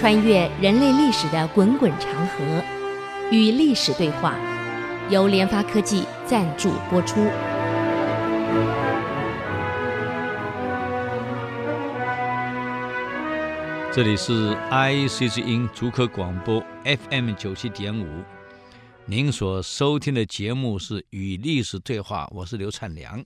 穿越人类历史的滚滚长河，与历史对话，由联发科技赞助播出。这里是 I C C 音竹科广播 FM 九七点五，您所收听的节目是《与历史对话》，我是刘灿良。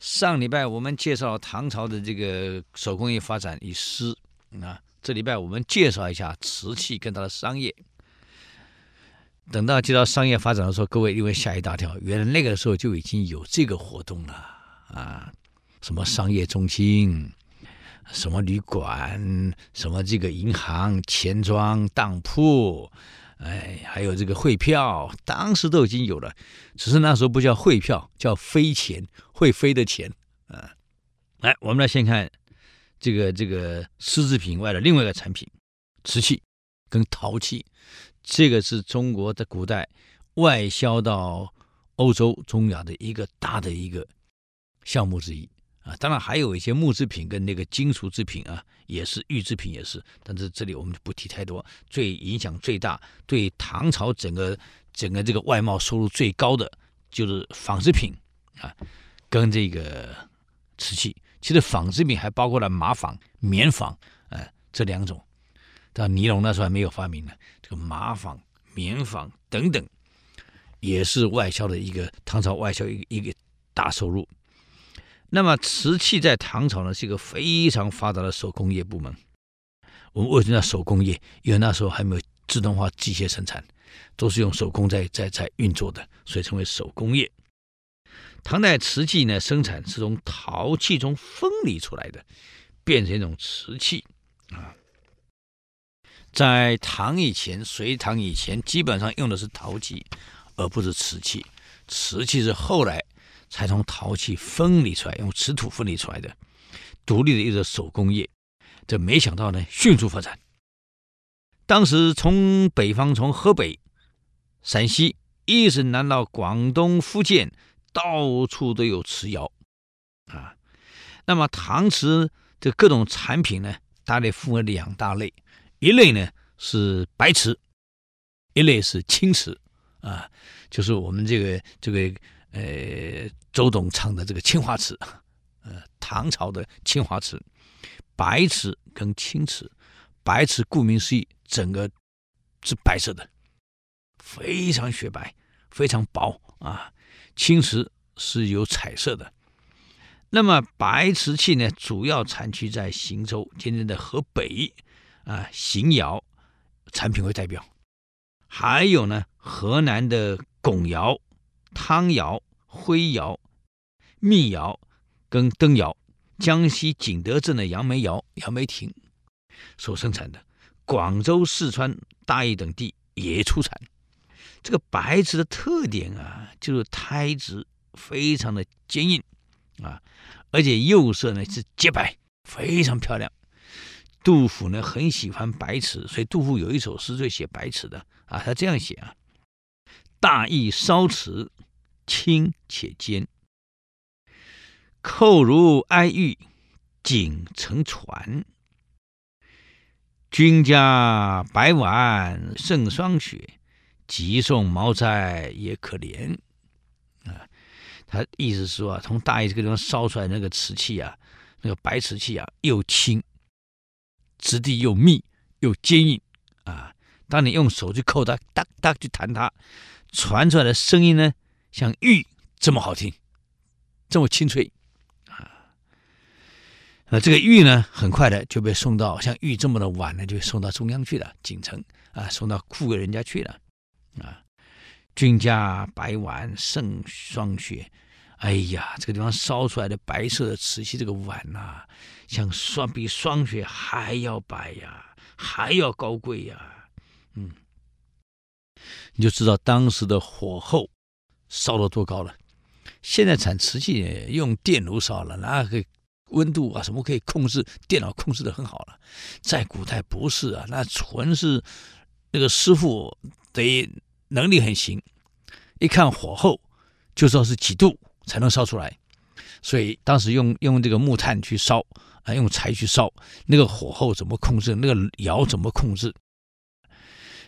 上礼拜我们介绍唐朝的这个手工业发展与诗啊，这礼拜我们介绍一下瓷器跟它的商业。等到介绍商业发展的时候，各位因为吓一大跳，原来那个时候就已经有这个活动了啊，什么商业中心。什么旅馆，什么这个银行、钱庄、当铺，哎，还有这个汇票，当时都已经有了，只是那时候不叫汇票，叫飞钱，会飞的钱啊。来，我们来先看这个这个丝织品外的另外一个产品，瓷器跟陶器，这个是中国的古代外销到欧洲、中亚的一个大的一个项目之一。啊，当然还有一些木制品跟那个金属制品啊，也是玉制品也是，但是这里我们就不提太多。最影响最大，对唐朝整个整个这个外贸收入最高的就是纺织品啊，跟这个瓷器。其实纺织品还包括了麻纺、棉纺，呃，这两种。但尼龙那时候还没有发明呢，这个麻纺、棉纺等等，也是外销的一个唐朝外销一个一个大收入。那么瓷器在唐朝呢，是一个非常发达的手工业部门。我们为什么叫手工业？因为那时候还没有自动化机械生产，都是用手工在在在运作的，所以称为手工业。唐代瓷器呢，生产是从陶器中分离出来的，变成一种瓷器啊。在唐以前，隋唐以前，基本上用的是陶器，而不是瓷器。瓷器是后来。才从陶器分离出来，用瓷土分离出来的独立的一个手工业，这没想到呢，迅速发展。当时从北方，从河北、陕西一直南到广东、福建，到处都有瓷窑啊。那么唐瓷的各种产品呢，大概分为两大类，一类呢是白瓷，一类是青瓷啊，就是我们这个这个。呃，周董唱的这个青花瓷，呃，唐朝的青花瓷，白瓷跟青瓷，白瓷顾名思义，整个是白色的，非常雪白，非常薄啊。青瓷是有彩色的。那么白瓷器呢，主要产区在邢州，今天的河北啊，邢窑产品为代表，还有呢，河南的巩窑。汤窑、徽窑、密窑跟灯窑，江西景德镇的杨梅窑、杨梅亭所生产的，广州、四川、大邑等地也出产。这个白瓷的特点啊，就是胎质非常的坚硬啊，而且釉色呢是洁白，非常漂亮。杜甫呢很喜欢白瓷，所以杜甫有一首诗就写白瓷的啊，他这样写啊。大意烧瓷，清且坚，扣如哀玉，锦成船。君家白碗胜霜雪，急送毛斋也可怜。啊，他意思是说啊，从大邑这个地方烧出来那个瓷器啊，那个白瓷器啊，又轻，质地又密又坚硬啊。当你用手去扣它，哒哒去弹它。传出来的声音呢，像玉这么好听，这么清脆啊！那这个玉呢，很快的就被送到像玉这么的碗呢，就送到中央去了，京城啊，送到库给人家去了啊。君家白碗胜霜雪，哎呀，这个地方烧出来的白色的瓷器，这个碗呐、像霜比霜雪还要白呀，还要高贵呀，嗯。你就知道当时的火候烧得多高了。现在产瓷器用电炉烧了，那个温度啊什么可以控制，电脑控制的很好了。在古代不是啊，那纯是那个师傅得能力很行，一看火候就知道是几度才能烧出来。所以当时用用这个木炭去烧啊，用柴去烧，那个火候怎么控制？那个窑怎么控制？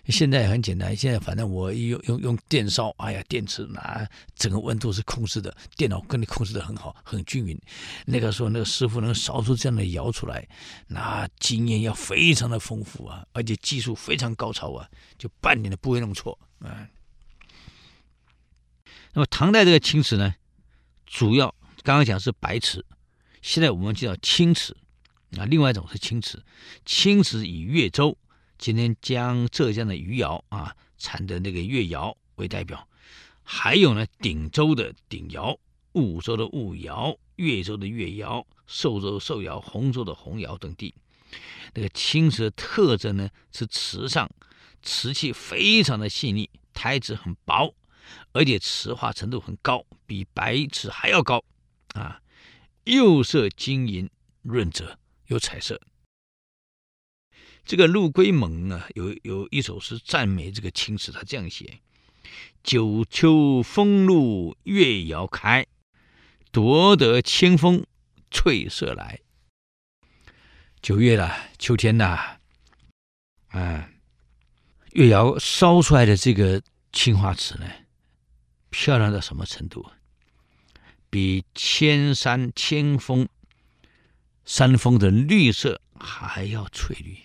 现在很简单，现在反正我用用用电烧，哎呀，电池那整个温度是控制的，电脑跟你控制的很好，很均匀。那个时候那个师傅能烧出这样的窑出来，那经验要非常的丰富啊，而且技术非常高超啊，就半点都不会弄错啊。那么唐代这个青瓷呢，主要刚刚讲是白瓷，现在我们就叫青瓷啊，另外一种是青瓷，青瓷以越州。今天将浙江的余姚啊产的那个越窑为代表，还有呢鼎州的鼎窑、婺州的婺窑、越州的越窑、寿州寿窑、洪州的洪窑等地。那个青瓷的特征呢是瓷上瓷器非常的细腻，胎质很薄，而且瓷化程度很高，比白瓷还要高啊，釉色晶莹润泽，有彩色。这个陆龟蒙啊，有有一首诗赞美这个青瓷，他这样写：“九秋风露月窑开，夺得清风翠色来。”九月了，秋天呐，啊，月窑烧出来的这个青花瓷呢，漂亮到什么程度？比千山千峰山峰的绿色还要翠绿。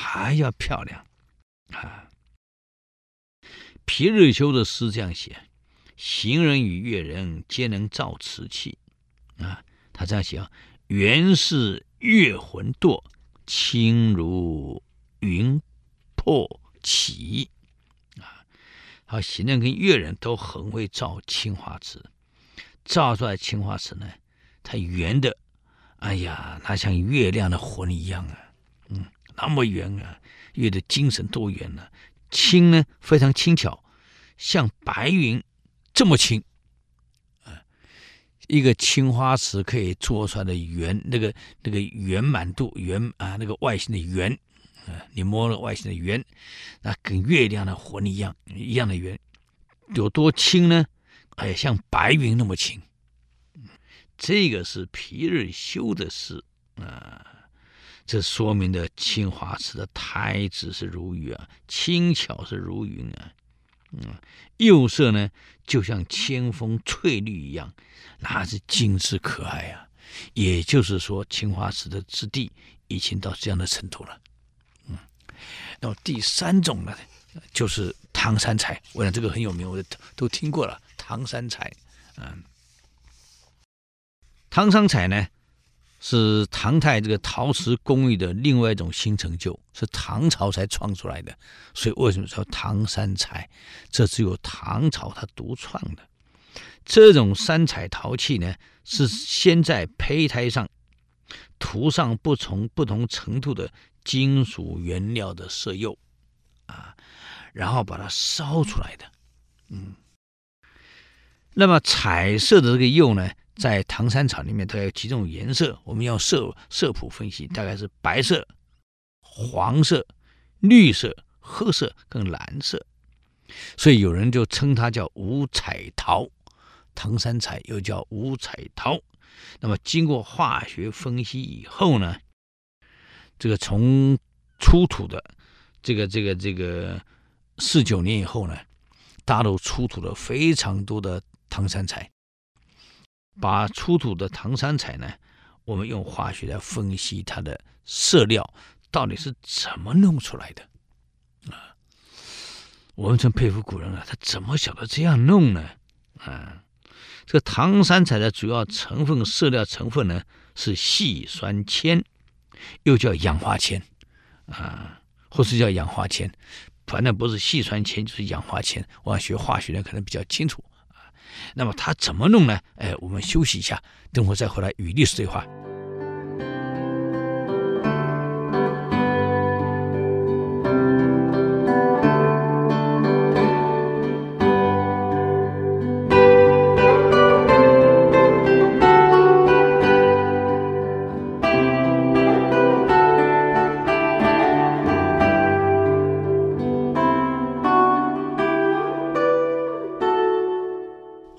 还要漂亮啊！皮日休的诗这样写：“行人与越人皆能造瓷器。”啊，他这样写啊：“原是月魂堕，轻如云破起。”啊，好，行人跟越人都很会造青花瓷，造出来青花瓷呢，它圆的，哎呀，它像月亮的魂一样啊，那么圆啊，月的精神多圆呢、啊？轻呢，非常轻巧，像白云这么轻啊！一个青花瓷可以做出来的圆，那个那个圆满度圆啊，那个外形的圆啊，你摸了外形的圆，那跟月亮的魂一样一样的圆，有多轻呢？哎，像白云那么轻。这个是皮日休的诗啊。这说明的青花瓷的胎质是如玉啊，轻巧是如云啊，嗯，釉色呢就像千峰翠绿一样，那是精致可爱啊。也就是说，青花瓷的质地已经到这样的程度了。嗯，那么第三种呢，就是唐三彩。我想这个很有名，我都都听过了。唐三彩，嗯，唐三彩呢？是唐代这个陶瓷工艺的另外一种新成就，是唐朝才创出来的。所以为什么说唐三彩？这只有唐朝它独创的。这种三彩陶器呢，是先在胚胎上涂上不同不同程度的金属原料的色釉啊，然后把它烧出来的。嗯，那么彩色的这个釉呢？在唐三彩里面，它有几种颜色，我们用色色谱分析，大概是白色、黄色、绿色、褐色跟蓝色，所以有人就称它叫五彩陶，唐三彩又叫五彩陶。那么经过化学分析以后呢，这个从出土的这个这个这个四九年以后呢，大陆出土了非常多的唐三彩。把出土的唐三彩呢，我们用化学来分析它的色料到底是怎么弄出来的啊？我们真佩服古人啊，他怎么晓得这样弄呢？啊，这个唐三彩的主要成分色料成分呢是细酸铅，又叫氧化铅啊，或是叫氧化铅，反正不是细酸铅就是氧化铅。我想学化学的可能比较清楚。那么他怎么弄呢？哎，我们休息一下，等会再回来与历史对话。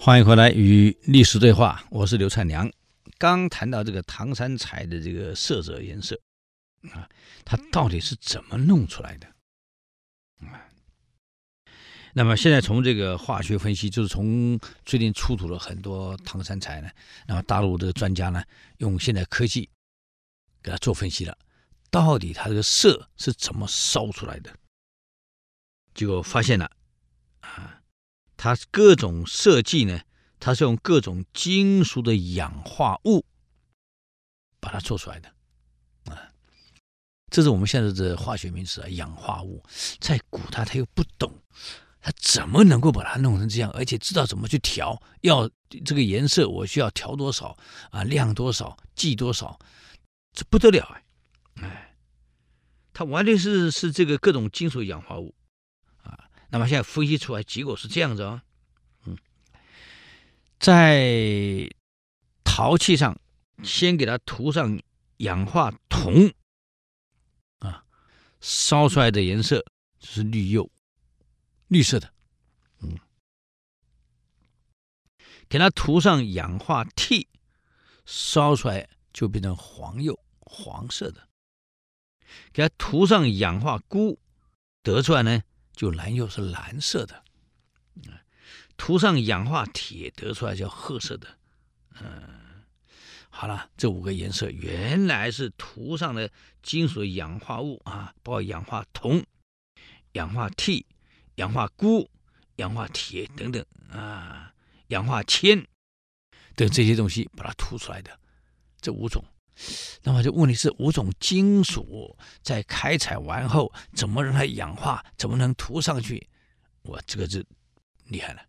欢迎回来与历史对话，我是刘灿良。刚谈到这个唐三彩的这个色泽颜色啊，它到底是怎么弄出来的啊？那么现在从这个化学分析，就是从最近出土了很多唐三彩呢，那么大陆的专家呢，用现代科技给它做分析了，到底它这个色是怎么烧出来的？结果发现了啊。它各种设计呢，它是用各种金属的氧化物把它做出来的，啊，这是我们现在的化学名词啊，氧化物。在古代他又不懂，他怎么能够把它弄成这样，而且知道怎么去调？要这个颜色，我需要调多少啊？量多少？计多少？这不得了哎！哎，它完全是是这个各种金属氧化物。那么现在分析出来结果是这样子啊，嗯，在陶器上先给它涂上氧化铜，啊，烧出来的颜色就是绿釉，绿色的，嗯，给它涂上氧化銻，烧出来就变成黄釉，黄色的，给它涂上氧化钴，得出来呢。就蓝釉是蓝色的，涂上氧化铁得出来叫褐色的，嗯，好了，这五个颜色原来是涂上了金属氧化物啊，包括氧化铜、氧化銻、氧化钴、氧化铁等等啊，氧化铅等这些东西把它涂出来的这五种。那么就问题是五种金属在开采完后怎么让它氧化？怎么能涂上去？我这个是厉害了，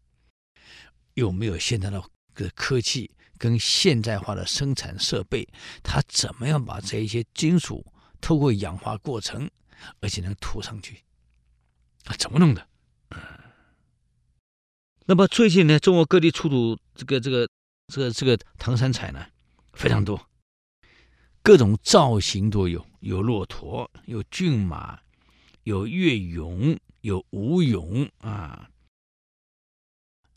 有没有现在的科技跟现代化的生产设备？它怎么样把这一些金属透过氧化过程，而且能涂上去？啊，怎么弄的？那么最近呢，中国各地出土这个这个这个这个唐三彩呢，非常多。各种造型都有，有骆驼，有骏马，有越俑，有吴俑啊，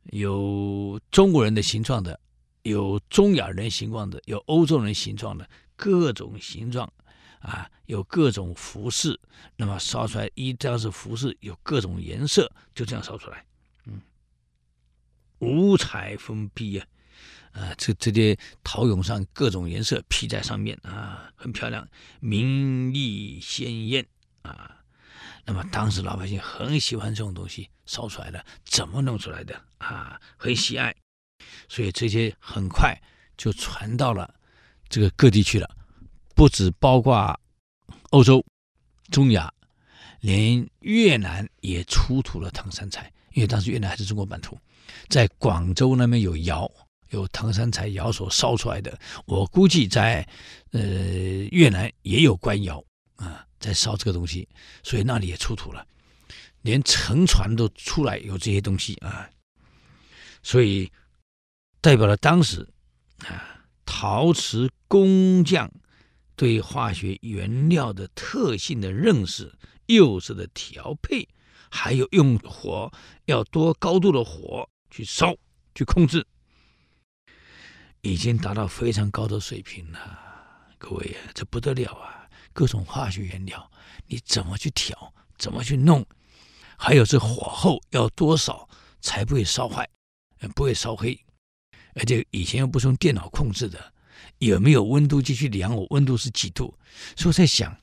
有中国人的形状的，有中亚人形状的，有欧洲人形状的，各种形状啊，有各种服饰。那么烧出来一张是服饰，有各种颜色，就这样烧出来，嗯，五彩纷披啊。啊，这这些陶俑上各种颜色披在上面啊，很漂亮，明丽鲜艳啊。那么当时老百姓很喜欢这种东西，烧出来的怎么弄出来的啊？很喜爱，所以这些很快就传到了这个各地去了，不止包括欧洲、中亚，连越南也出土了唐三彩，因为当时越南还是中国版图，在广州那边有窑。有唐三彩窑所烧出来的，我估计在呃越南也有官窑啊，在烧这个东西，所以那里也出土了，连沉船都出来有这些东西啊，所以代表了当时啊陶瓷工匠对化学原料的特性的认识、釉色的调配，还有用火要多高度的火去烧去控制。已经达到非常高的水平了，各位啊，这不得了啊！各种化学原料，你怎么去调，怎么去弄？还有这火候要多少才不会烧坏，不会烧黑？而且以前又不是用电脑控制的，有没有温度计去量？我温度是几度？所以我在想，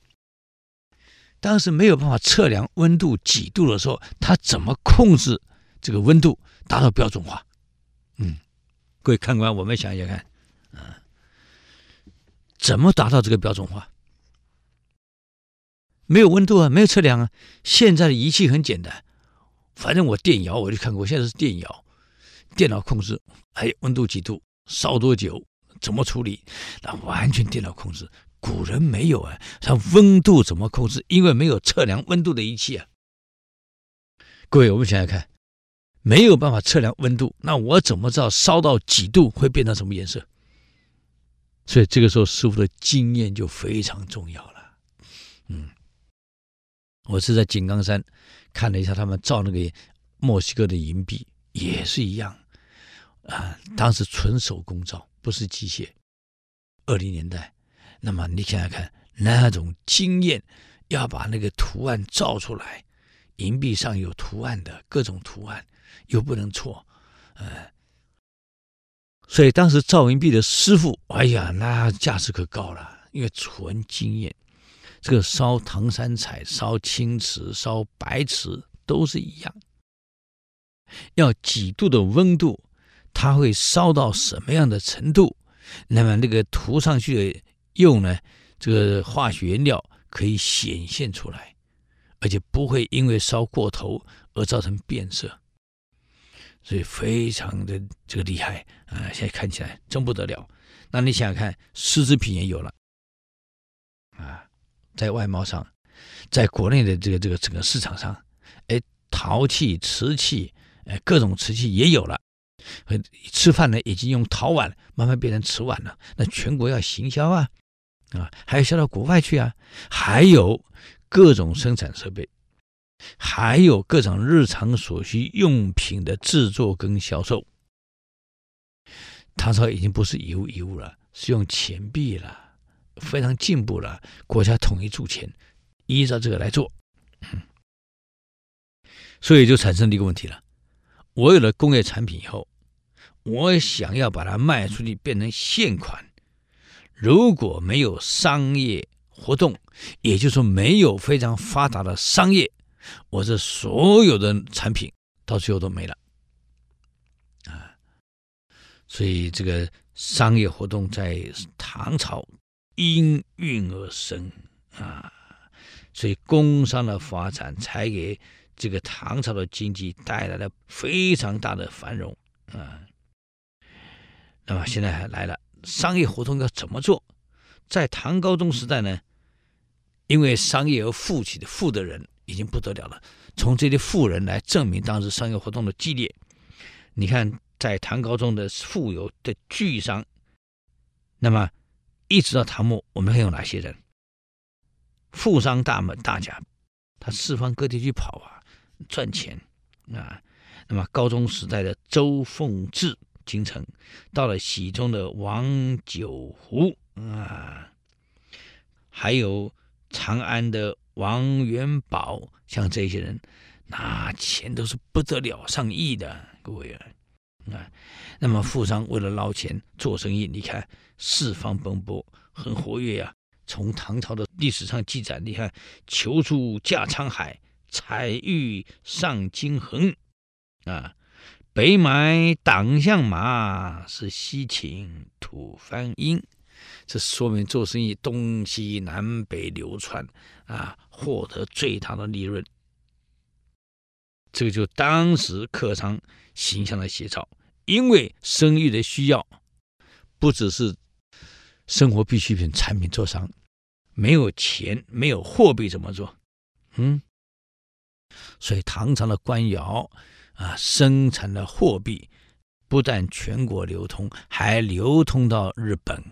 当时没有办法测量温度几度的时候，他怎么控制这个温度达到标准化？各位看官，我们想想看，啊，怎么达到这个标准化？没有温度啊，没有测量啊。现在的仪器很简单，反正我电窑我就看过，现在是电窑，电脑控制，还有温度几度，烧多久，怎么处理，那完全电脑控制。古人没有啊，像温度怎么控制？因为没有测量温度的仪器啊。各位，我们想想看。没有办法测量温度，那我怎么知道烧到几度会变成什么颜色？所以这个时候师傅的经验就非常重要了。嗯，我是在井冈山看了一下他们造那个墨西哥的银币，也是一样。啊，当时纯手工造，不是机械。二零年代，那么你想想看，那种经验，要把那个图案造出来，银币上有图案的各种图案，又不能错，嗯，所以当时造银币的师傅，哎呀，那价值可高了，因为纯经验，这个烧唐三彩、烧青瓷、烧白瓷都是一样，要几度的温度。它会烧到什么样的程度？那么那个涂上去的釉呢？这个化学原料可以显现出来，而且不会因为烧过头而造成变色，所以非常的这个厉害啊！现在看起来真不得了。那你想想看，丝织品也有了啊，在外贸上，在国内的这个这个整个市场上，哎，陶器、瓷器，哎，各种瓷器也有了。吃饭呢，已经用陶碗慢慢变成瓷碗了。那全国要行销啊，啊，还要销到国外去啊。还有各种生产设备，还有各种日常所需用品的制作跟销售。唐朝已经不是以物易物了，是用钱币了，非常进步了。国家统一铸钱，依照这个来做，所以就产生了一个问题了：我有了工业产品以后。我想要把它卖出去，变成现款。如果没有商业活动，也就是说没有非常发达的商业，我这所有的产品到最后都没了啊。所以这个商业活动在唐朝应运而生啊，所以工商的发展才给这个唐朝的经济带来了非常大的繁荣啊。那么现在还来了，商业活动要怎么做？在唐高宗时代呢，因为商业而富起的富的人已经不得了了。从这些富人来证明当时商业活动的激烈。你看，在唐高宗的富有的巨商，那么一直到唐末，我们还有哪些人？富商大门大家，他四方各地去跑啊，赚钱啊。那么高宗时代的周奉志。京城，到了喜宗的王九湖啊，还有长安的王元宝，像这些人，那钱都是不得了，上亿的，各位啊啊。那么富商为了捞钱做生意，你看四方奔波，很活跃呀、从唐朝的历史上记载，你看求助驾沧海，彩玉上京横啊。北买党项马，是西请吐蕃鹰，这说明做生意东西南北流窜啊，获得最大的利润。这个就当时客商形象的写照，因为生意的需要，不只是生活必需品产品做商，没有钱，没有货币怎么做？嗯，所以唐朝的官窑。啊，生产的货币不但全国流通，还流通到日本、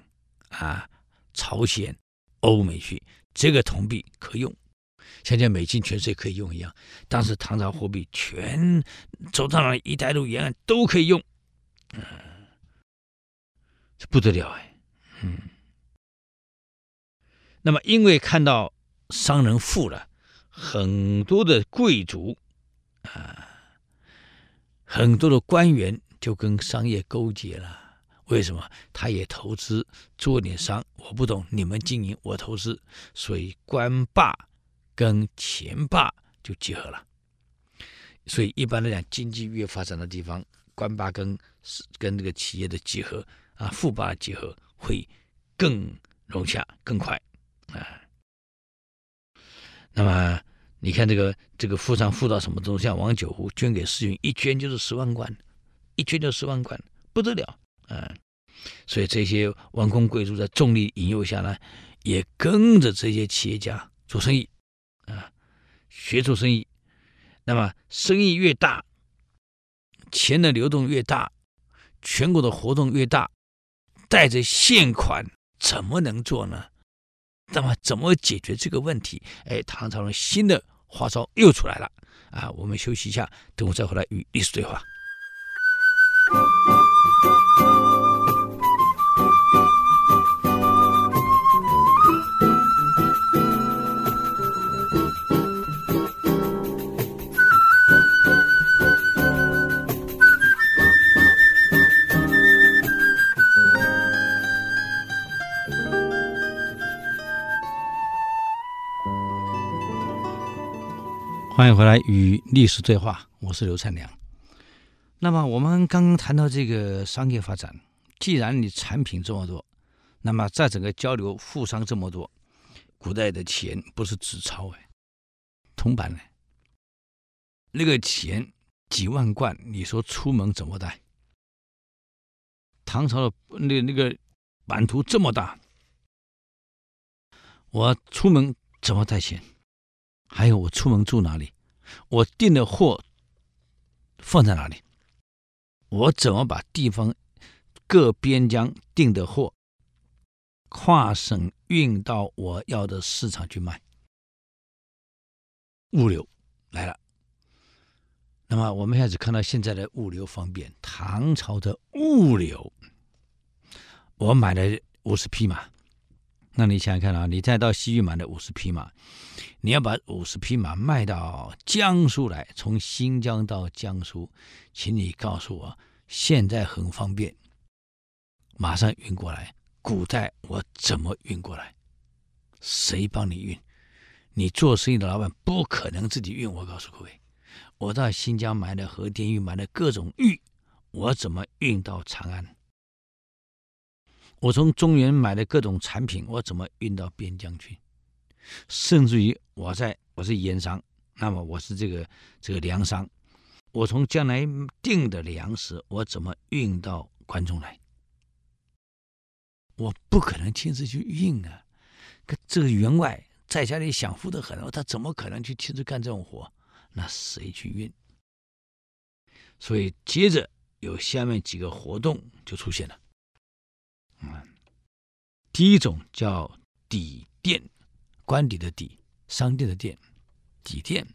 啊朝鲜、欧美去。这个铜币可用，像这美金全世界可以用一样。当时唐朝货币全走到了一带一路沿岸都可以用，嗯，这不得了哎，嗯。那么因为看到商人富了，很多的贵族啊。很多的官员就跟商业勾结了，为什么？他也投资做点商，我不懂，你们经营，我投资，所以官霸跟钱霸就结合了。所以一般来讲，经济越发展的地方，官霸跟跟这个企业的结合啊，富霸结合会更融洽、更快啊。那么。你看这个这个富商富到什么程度？像王九湖捐给世运，一捐就是十万贯，一捐就十万贯，不得了啊！所以这些王公贵族在重力引诱下呢，也跟着这些企业家做生意啊，学做生意。那么生意越大，钱的流动越大，全国的活动越大，带着现款怎么能做呢？那么怎么解决这个问题？哎，唐朝的新的花招又出来了啊！我们休息一下，等我再回来与历史对话。欢迎回来与历史对话，我是刘灿良。那么我们刚刚谈到这个商业发展，既然你产品这么多，那么在整个交流富商这么多，古代的钱不是纸钞哎，铜板呢？那个钱几万贯，你说出门怎么带？唐朝的那那个版图这么大，我出门怎么带钱？还有我出门住哪里？我订的货放在哪里？我怎么把地方各边疆订的货跨省运到我要的市场去卖？物流来了。那么我们现在只看到现在的物流方便，唐朝的物流，我买了五十匹马。那你想想看啊，你再到西域买的五十匹马，你要把五十匹马卖到江苏来，从新疆到江苏，请你告诉我，现在很方便，马上运过来。古代我怎么运过来？谁帮你运？你做生意的老板不可能自己运。我告诉各位，我到新疆买的和田玉，买的各种玉，我怎么运到长安？我从中原买的各种产品，我怎么运到边疆去？甚至于我在我是盐商，那么我是这个这个粮商，我从将来订的粮食，我怎么运到关中来？我不可能亲自去运啊！可这个员外在家里享福的很，他怎么可能去亲自干这种活？那谁去运？所以接着有下面几个活动就出现了。嗯，第一种叫底店，官邸的邸，商店的店，底店。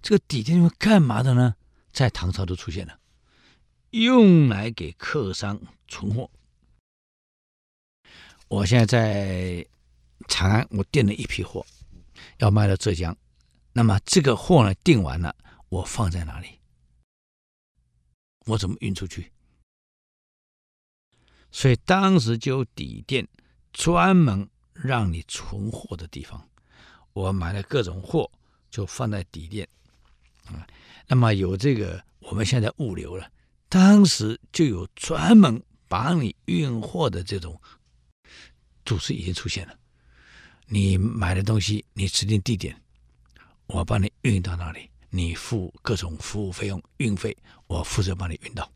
这个底店是干嘛的呢？在唐朝都出现了，用来给客商存货。我现在在长安，我订了一批货，要卖到浙江。那么这个货呢，订完了，我放在哪里？我怎么运出去？所以当时就有抵店，专门让你存货的地方。我买了各种货，就放在底店。啊，那么有这个我们现在物流了，当时就有专门帮你运货的这种组织已经出现了。你买的东西，你指定地点，我帮你运到那里，你付各种服务费用、运费，我负责帮你运到。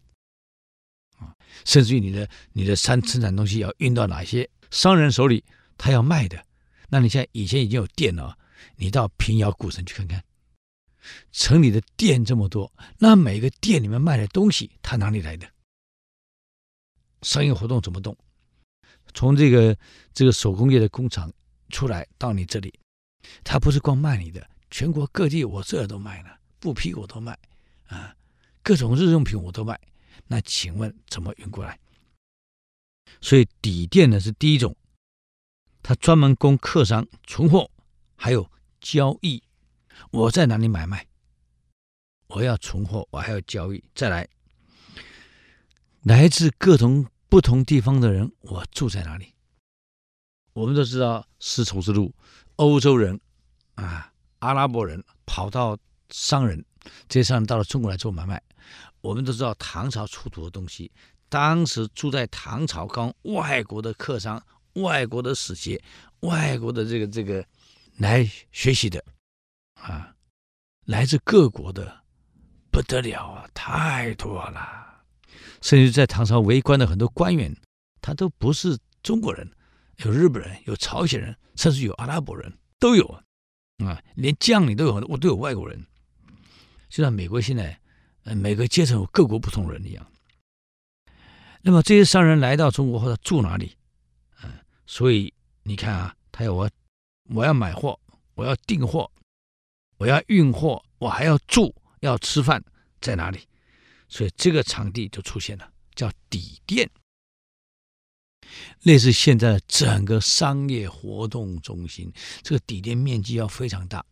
甚至于你的你的生生产东西要运到哪些商人手里，他要卖的，那你现在以前已经有店了，你到平遥古城去看看，城里的店这么多，那每个店里面卖的东西，它哪里来的？商业活动怎么动？从这个这个手工业的工厂出来到你这里，他不是光卖你的，全国各地我这都卖了，布匹我都卖啊，各种日用品我都卖。那请问怎么运过来？所以抵店呢是第一种，它专门供客商存货，还有交易。我在哪里买卖？我要存货，我还要交易。再来，来自各种不同地方的人，我住在哪里？我们都知道丝绸之路，欧洲人啊，阿拉伯人跑到商人，这些商人到了中国来做买卖。我们都知道唐朝出土的东西，当时住在唐朝刚外国的客商、外国的使节、外国的这个这个来学习的，啊，来自各国的不得了啊，太多了。甚至在唐朝为官的很多官员，他都不是中国人，有日本人，有朝鲜人，甚至有阿拉伯人都有啊，连将领都有，我都有外国人。就像美国现在。呃，每个阶层有各国不同人一样。那么这些商人来到中国后，他住哪里？嗯，所以你看啊，他要我，我要买货，我要订货，我要运货，我还要住，要吃饭，在哪里？所以这个场地就出现了，叫底店，类似现在的整个商业活动中心。这个底店面积要非常大，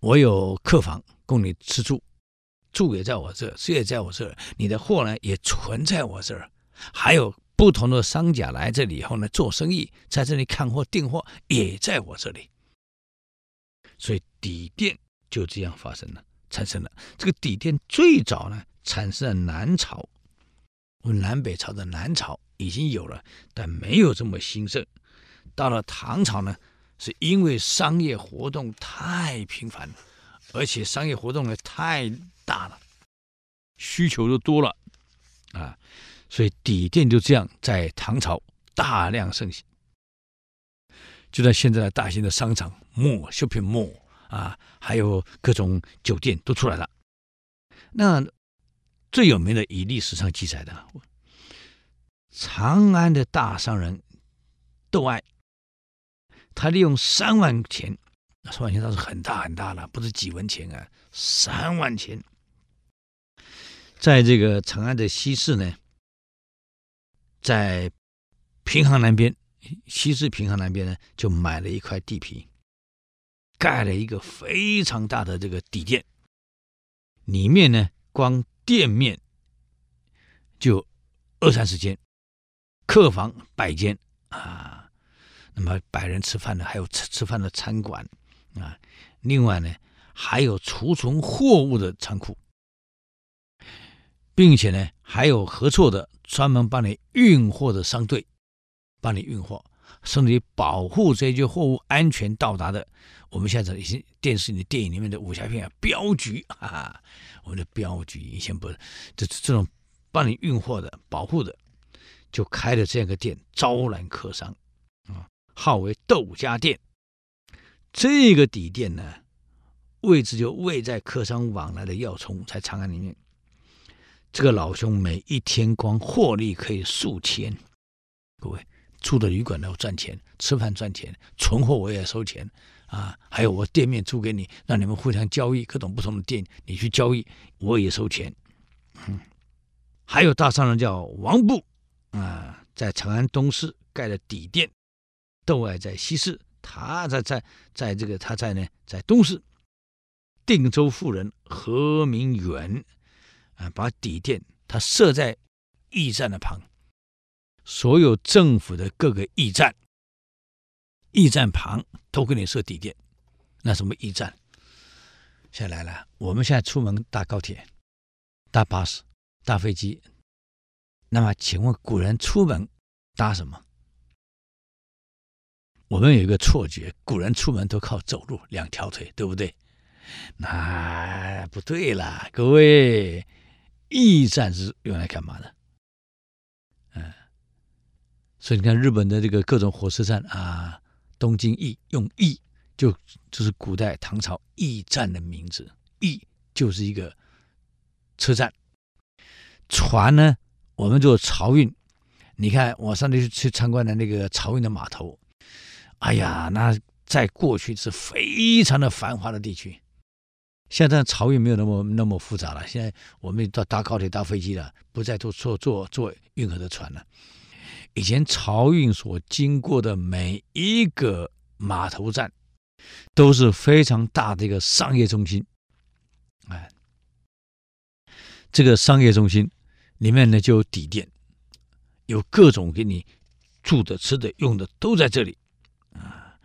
我有客房供你吃住，住也在我这儿，吃也在我这，你的货呢也存在我这儿，还有不同的商家来这里以后呢做生意，在这里看货订货也在我这里，所以底店就这样发生了，产生了。这个底店最早呢。产生了南朝，我们南北朝的南朝已经有了，但没有这么兴盛。到了唐朝呢，是因为商业活动太频繁了，而且商业活动呢太大了，需求就多了啊，所以底店就这样在唐朝大量盛行。就在现在的大型的商场、mall、shopping mall 啊，还有各种酒店都出来了。那最有名的，以历史上记载的，长安的大商人窦爱，他利用三万钱，三万钱倒是很大很大了，不是几文钱啊，三万钱，在这个长安的西市呢，在平阳南边，西市平阳南边呢，就买了一块地皮，盖了一个非常大的这个底店，里面呢，光店面就二三十间，客房百间啊，那么百人吃饭的，还有吃吃饭的餐馆啊。另外呢，还有储存货物的仓库，并且呢，还有合作的专门帮你运货的商队，帮你运货，甚至于保护这些货物安全到达的。我们现在已经电视里、电影里面的武侠片啊，镖局啊。我们的镖局以前不是，这这种帮你运货的、保护的，就开了这样一个店，招揽客商啊，号为窦家店。这个底店呢，位置就位在客商往来的要冲，在长安里面。这个老兄每一天光获利可以数千，各位住的旅馆都赚钱，吃饭赚钱，存货我也收钱。啊，还有我店面租给你，让你们互相交易，各种不同的店你去交易，我也收钱。嗯，还有大商人叫王布，啊，在长安东市盖了底店，窦爱在西市，他在在在这个他在呢在东市。定州富人何明远，啊，把底店它设在驿站的旁，所有政府的各个驿站。驿站旁都给你设底店，那什么驿站？现在来了，我们现在出门搭高铁、搭巴士、搭飞机，那么请问古人出门搭什么？我们有一个错觉，古人出门都靠走路，两条腿，对不对？那不对啦，各位，驿站是用来干嘛的？嗯，所以你看日本的这个各种火车站啊。东京驿用驿，就就是古代唐朝驿站的名字。驿就是一个车站。船呢，我们做漕运。你看，我上次去去参观的那个漕运的码头，哎呀，那在过去是非常的繁华的地区。现在漕运没有那么那么复杂了。现在我们到搭高铁、搭飞机了，不再坐坐坐坐运河的船了。以前漕运所经过的每一个码头站，都是非常大的一个商业中心。哎，这个商业中心里面呢，就有底店，有各种给你住的、吃的、用的都在这里啊。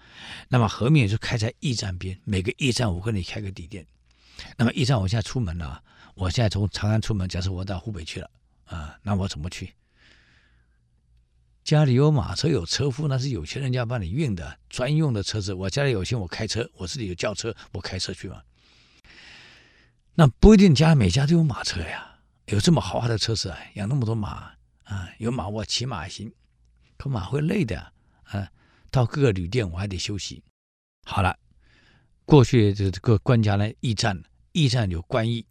那么河面就开在驿站边，每个驿站我给你开个底店。那么驿站，我现在出门了，我现在从长安出门，假设我到湖北去了啊，那我怎么去？家里有马车有车夫，那是有钱人家帮你运的专用的车子。我家里有钱，我开车，我自己有轿车，我开车去嘛。那不一定家每家都有马车呀，有这么豪华的车子啊，养那么多马啊，有马我骑马也行，可马会累的啊。到各个旅店我还得休息。好了，过去这个官家呢，驿站，驿站有官驿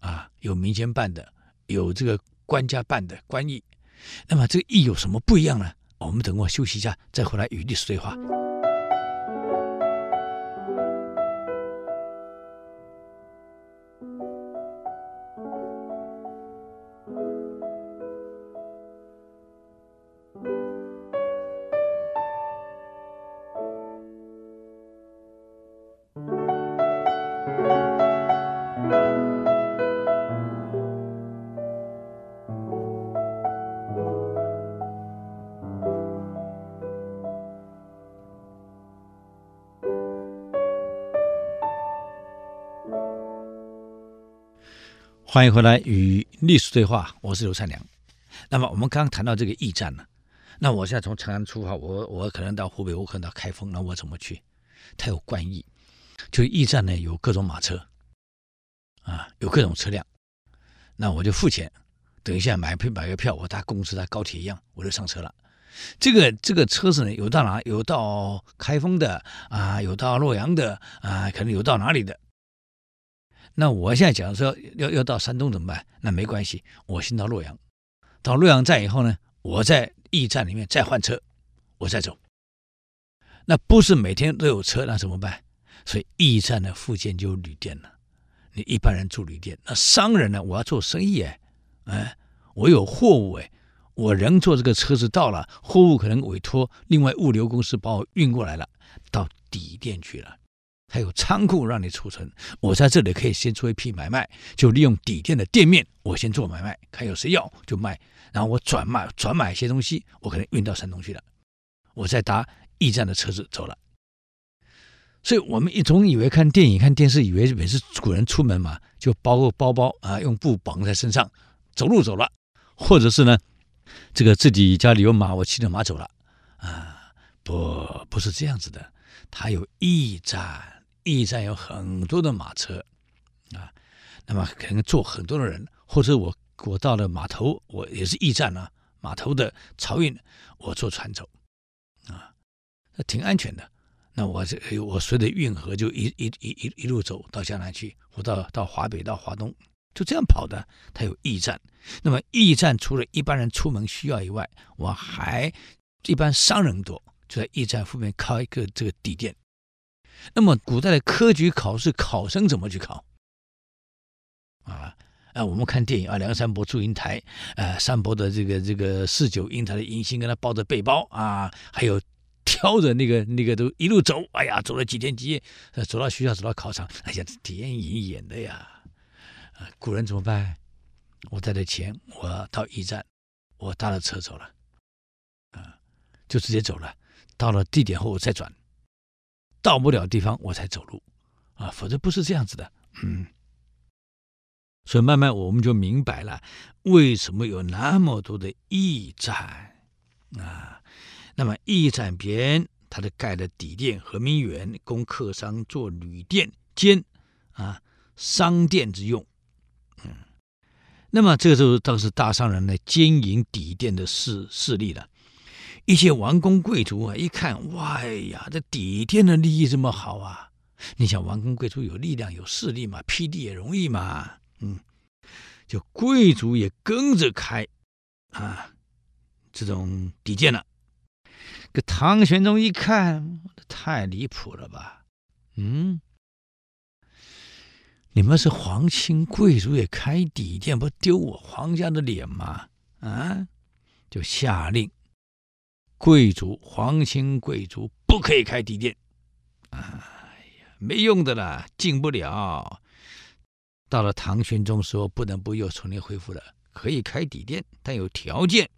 啊，有民间办的，有这个官家办的官驿。那么这个驿有什么不一样呢？我们等会休息一下，再回来与历史对话。欢迎回来与历史对话，我是刘灿良。那么我们刚刚谈到这个驿站呢，那我现在从长安出发，我我可能到湖北，我可能到开封，那我怎么去？它有官驿，就驿站呢有各种马车，啊，有各种车辆，那我就付钱，等一下买票买个票，我搭公车搭高铁一样，我就上车了。这个这个车子呢，有到哪？有到开封的啊，有到洛阳的啊，可能有到哪里的。那我现在假如说要要到山东怎么办？那没关系，我先到洛阳，到洛阳站以后呢，我在驿站里面再换车，我再走。那不是每天都有车，那怎么办？所以驿站的附近就有旅店了。你一般人住旅店，那商人呢？我要做生意哎，哎，我有货物哎。我人坐这个车子到了，货物可能委托另外物流公司把我运过来了，到底店去了，还有仓库让你储存。我在这里可以先做一批买卖，就利用底店的店面，我先做买卖，看有谁要就卖，然后我转卖转买一些东西，我可能运到山东去了，我再搭驿站的车子走了。所以我们一总以为看电影看电视，以为每次古人出门嘛，就包个包包啊，用布绑在身上，走路走了，或者是呢。这个自己家里有马，我骑着马走了，啊，不，不是这样子的。他有驿站，驿站有很多的马车，啊，那么可能坐很多的人，或者我我到了码头，我也是驿站呢，码头的漕运，我坐船走，啊，那挺安全的。那我这我随着运河就一一一一一路走到江南去，我到到华北到华东。就这样跑的，它有驿站。那么驿站除了一般人出门需要以外，我还一般商人多，就在驿站后面靠一个这个底店。那么古代的科举考试，考生怎么去考？啊啊，我们看电影啊，梁山伯祝英台，呃，山伯的这个这个侍酒英台的迎亲，跟他抱着背包啊，还有挑着那个那个都一路走，哎呀，走了几天几夜，走到学校，走到考场，哎呀，电影演的呀。啊古人怎么办？我带着钱，我到驿站，我搭了车走了，啊，就直接走了。到了地点后，再转，到不了地方我才走路，啊，否则不是这样子的。嗯，所以慢慢我们就明白了，为什么有那么多的驿站啊？那么驿站边，它的盖的底店和名园，供客商做旅店兼啊商店之用。嗯那么这个时候，当时大商人呢经营底店的势势力了，一些王公贵族啊，一看，哇呀，这底店的利益这么好啊！你想，王公贵族有力量、有势力嘛，辟地也容易嘛，嗯，就贵族也跟着开啊，这种底店了。这唐玄宗一看，太离谱了吧，嗯。你们是皇亲贵族，也开底店，不丢我皇家的脸吗？啊，就下令，贵族、皇亲贵族不可以开底店。哎呀，没用的啦，进不了。到了唐玄宗时候，不能不又重新恢复了，可以开底店，但有条件：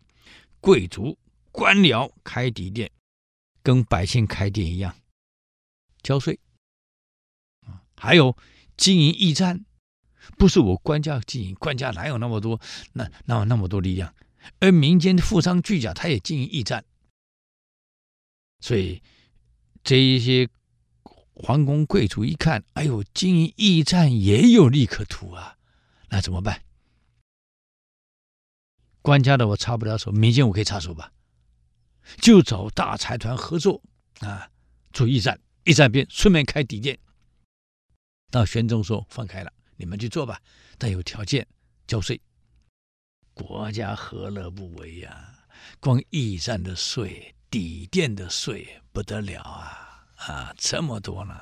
贵族、官僚开底店，跟百姓开店一样，交税。还有。经营驿站，不是我官家经营，官家哪有那么多那哪有那么多力量？而民间的富商巨贾，他也经营驿站，所以这一些皇宫贵族一看，哎呦，经营驿站也有利可图啊，那怎么办？官家的我插不了手，民间我可以插手吧？就找大财团合作啊，做驿站，驿站边顺便开底店。到玄宗说放开了，你们去做吧，但有条件，交税。国家何乐不为呀、光驿站的税、底店的税不得了啊！啊，这么多呢。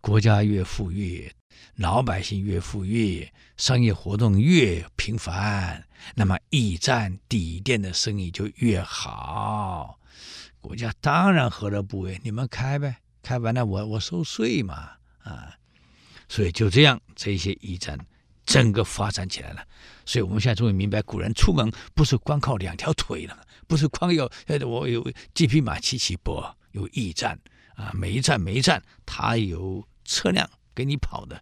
国家越富裕，老百姓越富裕，商业活动越频繁，那么驿站、底店的生意就越好。国家当然何乐不为，你们开呗，开完了我我收税嘛，啊。所以就这样，这些驿站整个发展起来了。所以我们现在终于明白，古人出门不是光靠两条腿了，不是光有我有几匹马骑起波，有驿站啊，每一站每一站它有车辆给你跑的，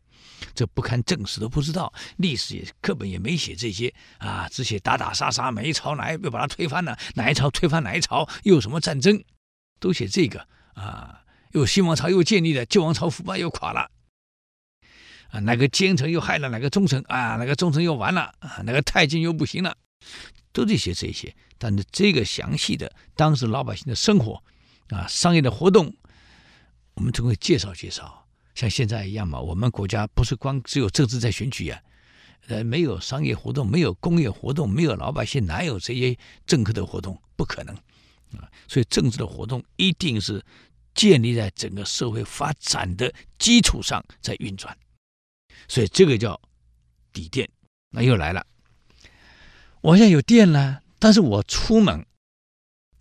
这不堪正史都不知道，历史也课本也没写这些啊，只写打打杀杀，哪一朝哪一又把它推翻了，哪一朝推翻哪一朝，又有什么战争，都写这个啊，又新王朝又建立了，旧王朝腐败又垮了。啊，哪个奸臣又害了哪个忠臣啊？哪个忠臣又完了啊？哪个太监又不行了？都这些这些。但是这个详细的当时老百姓的生活啊，商业的活动，我们总会介绍介绍。像现在一样嘛，我们国家不是光只有政治在选举啊，呃，没有商业活动，没有工业活动，没有老百姓，哪有这些政客的活动？不可能啊！所以政治的活动一定是建立在整个社会发展的基础上在运转。所以这个叫底电，那又来了。我现在有电了，但是我出门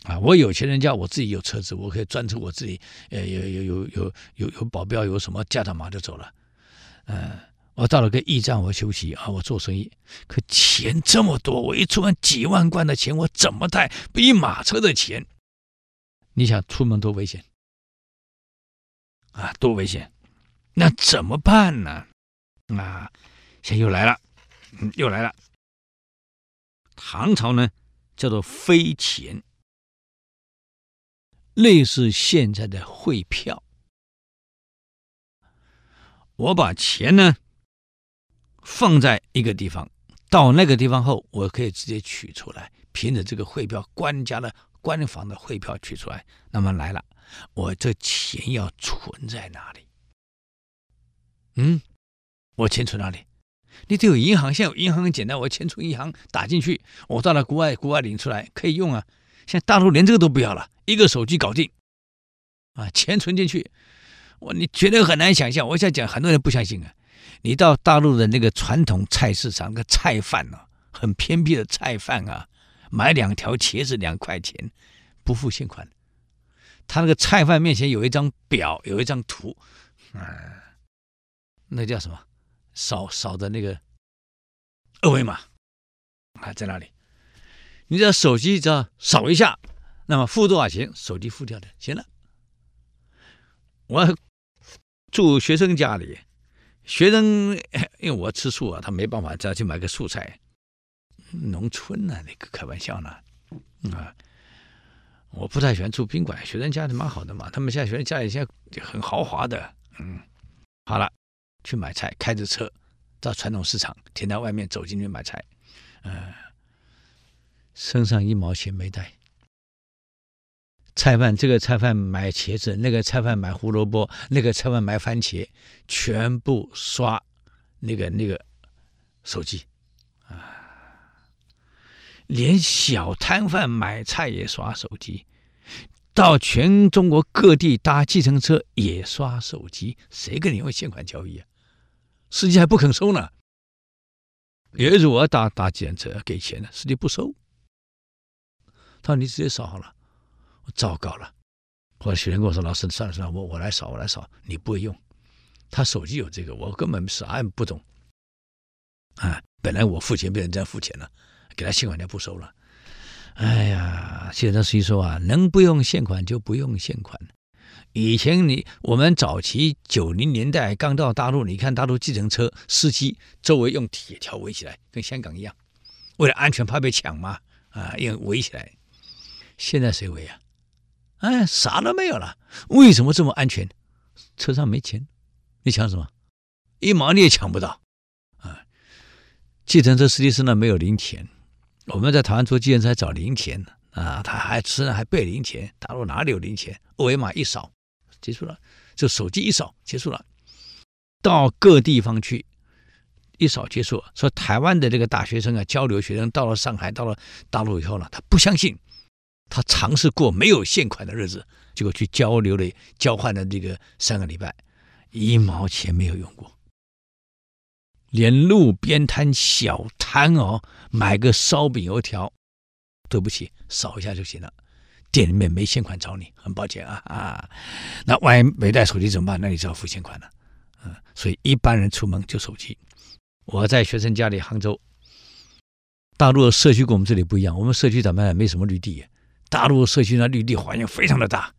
啊，我有钱人家，我自己有车子，我可以专车，我自己呃有有有有有有保镖，有什么驾到马就走了。嗯、呃，我到了个驿站，我休息啊，我做生意。可钱这么多，我一出门几万贯的钱，我怎么带？比马车的钱，你想出门多危险啊？多危险？那怎么办呢？啊，现在又来了，又来了。唐朝呢，叫做飞钱，类似现在的汇票。我把钱呢放在一个地方，到那个地方后，我可以直接取出来，凭着这个汇票，官家的官方的汇票取出来。那么来了，我这钱要存在哪里？嗯？我钱存哪里？你得有银行，现在有银行很简单，我钱存银行打进去，我到了国外，国外领出来可以用啊。现在大陆连这个都不要了，一个手机搞定，啊，钱存进去，我你绝对很难想象。我想讲，很多人不相信啊。你到大陆的那个传统菜市场，那个菜贩啊，很偏僻的菜贩啊，买两条茄子两块钱，不付现款，他那个菜贩面前有一张表，有一张图，啊，那叫什么？扫扫的那个二维码啊，在哪里？你只要手机只要扫一下，那么付多少钱，手机付掉的，行了。我住学生家里，学生因为我吃素啊，他没办法，只要去买个素菜。农村呢、啊，那个开玩笑呢啊！我不太喜欢住宾馆，学生家里蛮好的嘛，他们现在学生家里现在很豪华的，嗯，好了。去买菜，开着车到传统市场，停在外面，走进去买菜，嗯，身上一毛钱没带。菜贩这个菜贩买茄子，那个菜贩买胡萝卜，那个菜贩买番茄，全部刷那个那个手机啊，连小摊贩买菜也刷手机。到全中国各地搭计程车也刷手机，谁跟你用现款交易啊？司机还不肯收呢。有一次我要打打计程车给钱呢，司机不收。他说：“你直接扫好了。”我糟糕了。后来学生跟我说：“老师，算了算了，我我来扫，我来扫。”你不会用，他手机有这个，我根本啥也不懂。啊，本来我付钱被人家付钱了，给他现款，就不收了。哎呀，现在谁说啊，能不用现款就不用现款。以前你我们早期九零年代刚到大陆，你看大陆计程车司机周围用铁条围起来，跟香港一样，为了安全怕被抢嘛，啊，用围起来。现在谁围啊？哎，啥都没有了。为什么这么安全？车上没钱，你抢什么？一毛你也抢不到。啊，计程车司机身上没有零钱。我们在台湾坐计程车找零钱呢，啊，他还身上还备零钱。大陆哪里有零钱？二维码一扫，结束了。就手机一扫，结束了。到各地方去，一扫结束。说台湾的这个大学生啊，交流学生到了上海，到了大陆以后呢，他不相信，他尝试过没有现款的日子，结果去交流了，交换了这个三个礼拜，一毛钱没有用过。连路边摊小摊哦，买个烧饼油条，对不起，扫一下就行了。店里面没现款找你，很抱歉啊啊。那万一没带手机怎么办？那你只好付现款了。嗯，所以一般人出门就手机。我在学生家里，杭州，大陆的社区跟我们这里不一样。我们社区怎么样？没什么绿地。大陆社区那绿地环境非常的大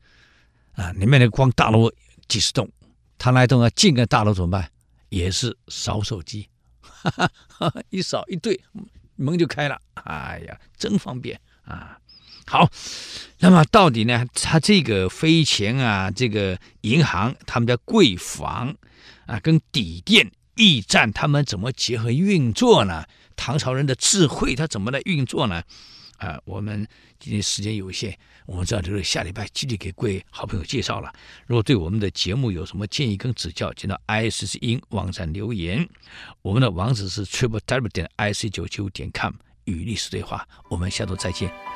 啊，里面的光大楼几十栋，他那栋啊进个大楼怎么办？也是扫手机，哈一扫一对，门就开了。哎呀，真方便啊！好，那么到底呢？他这个飞钱啊，这个银行，他们的柜房啊，跟底店、驿站，他们怎么结合运作呢？唐朝人的智慧，他怎么来运作呢？啊，我们今天时间有限，我们知道这个下礼拜继续给各位好朋友介绍了。如果对我们的节目有什么建议跟指教，请到 IC 之音网站留言。我们的网址是 triple w 点 ic 九九点 com，与历史对话。我们下周再见。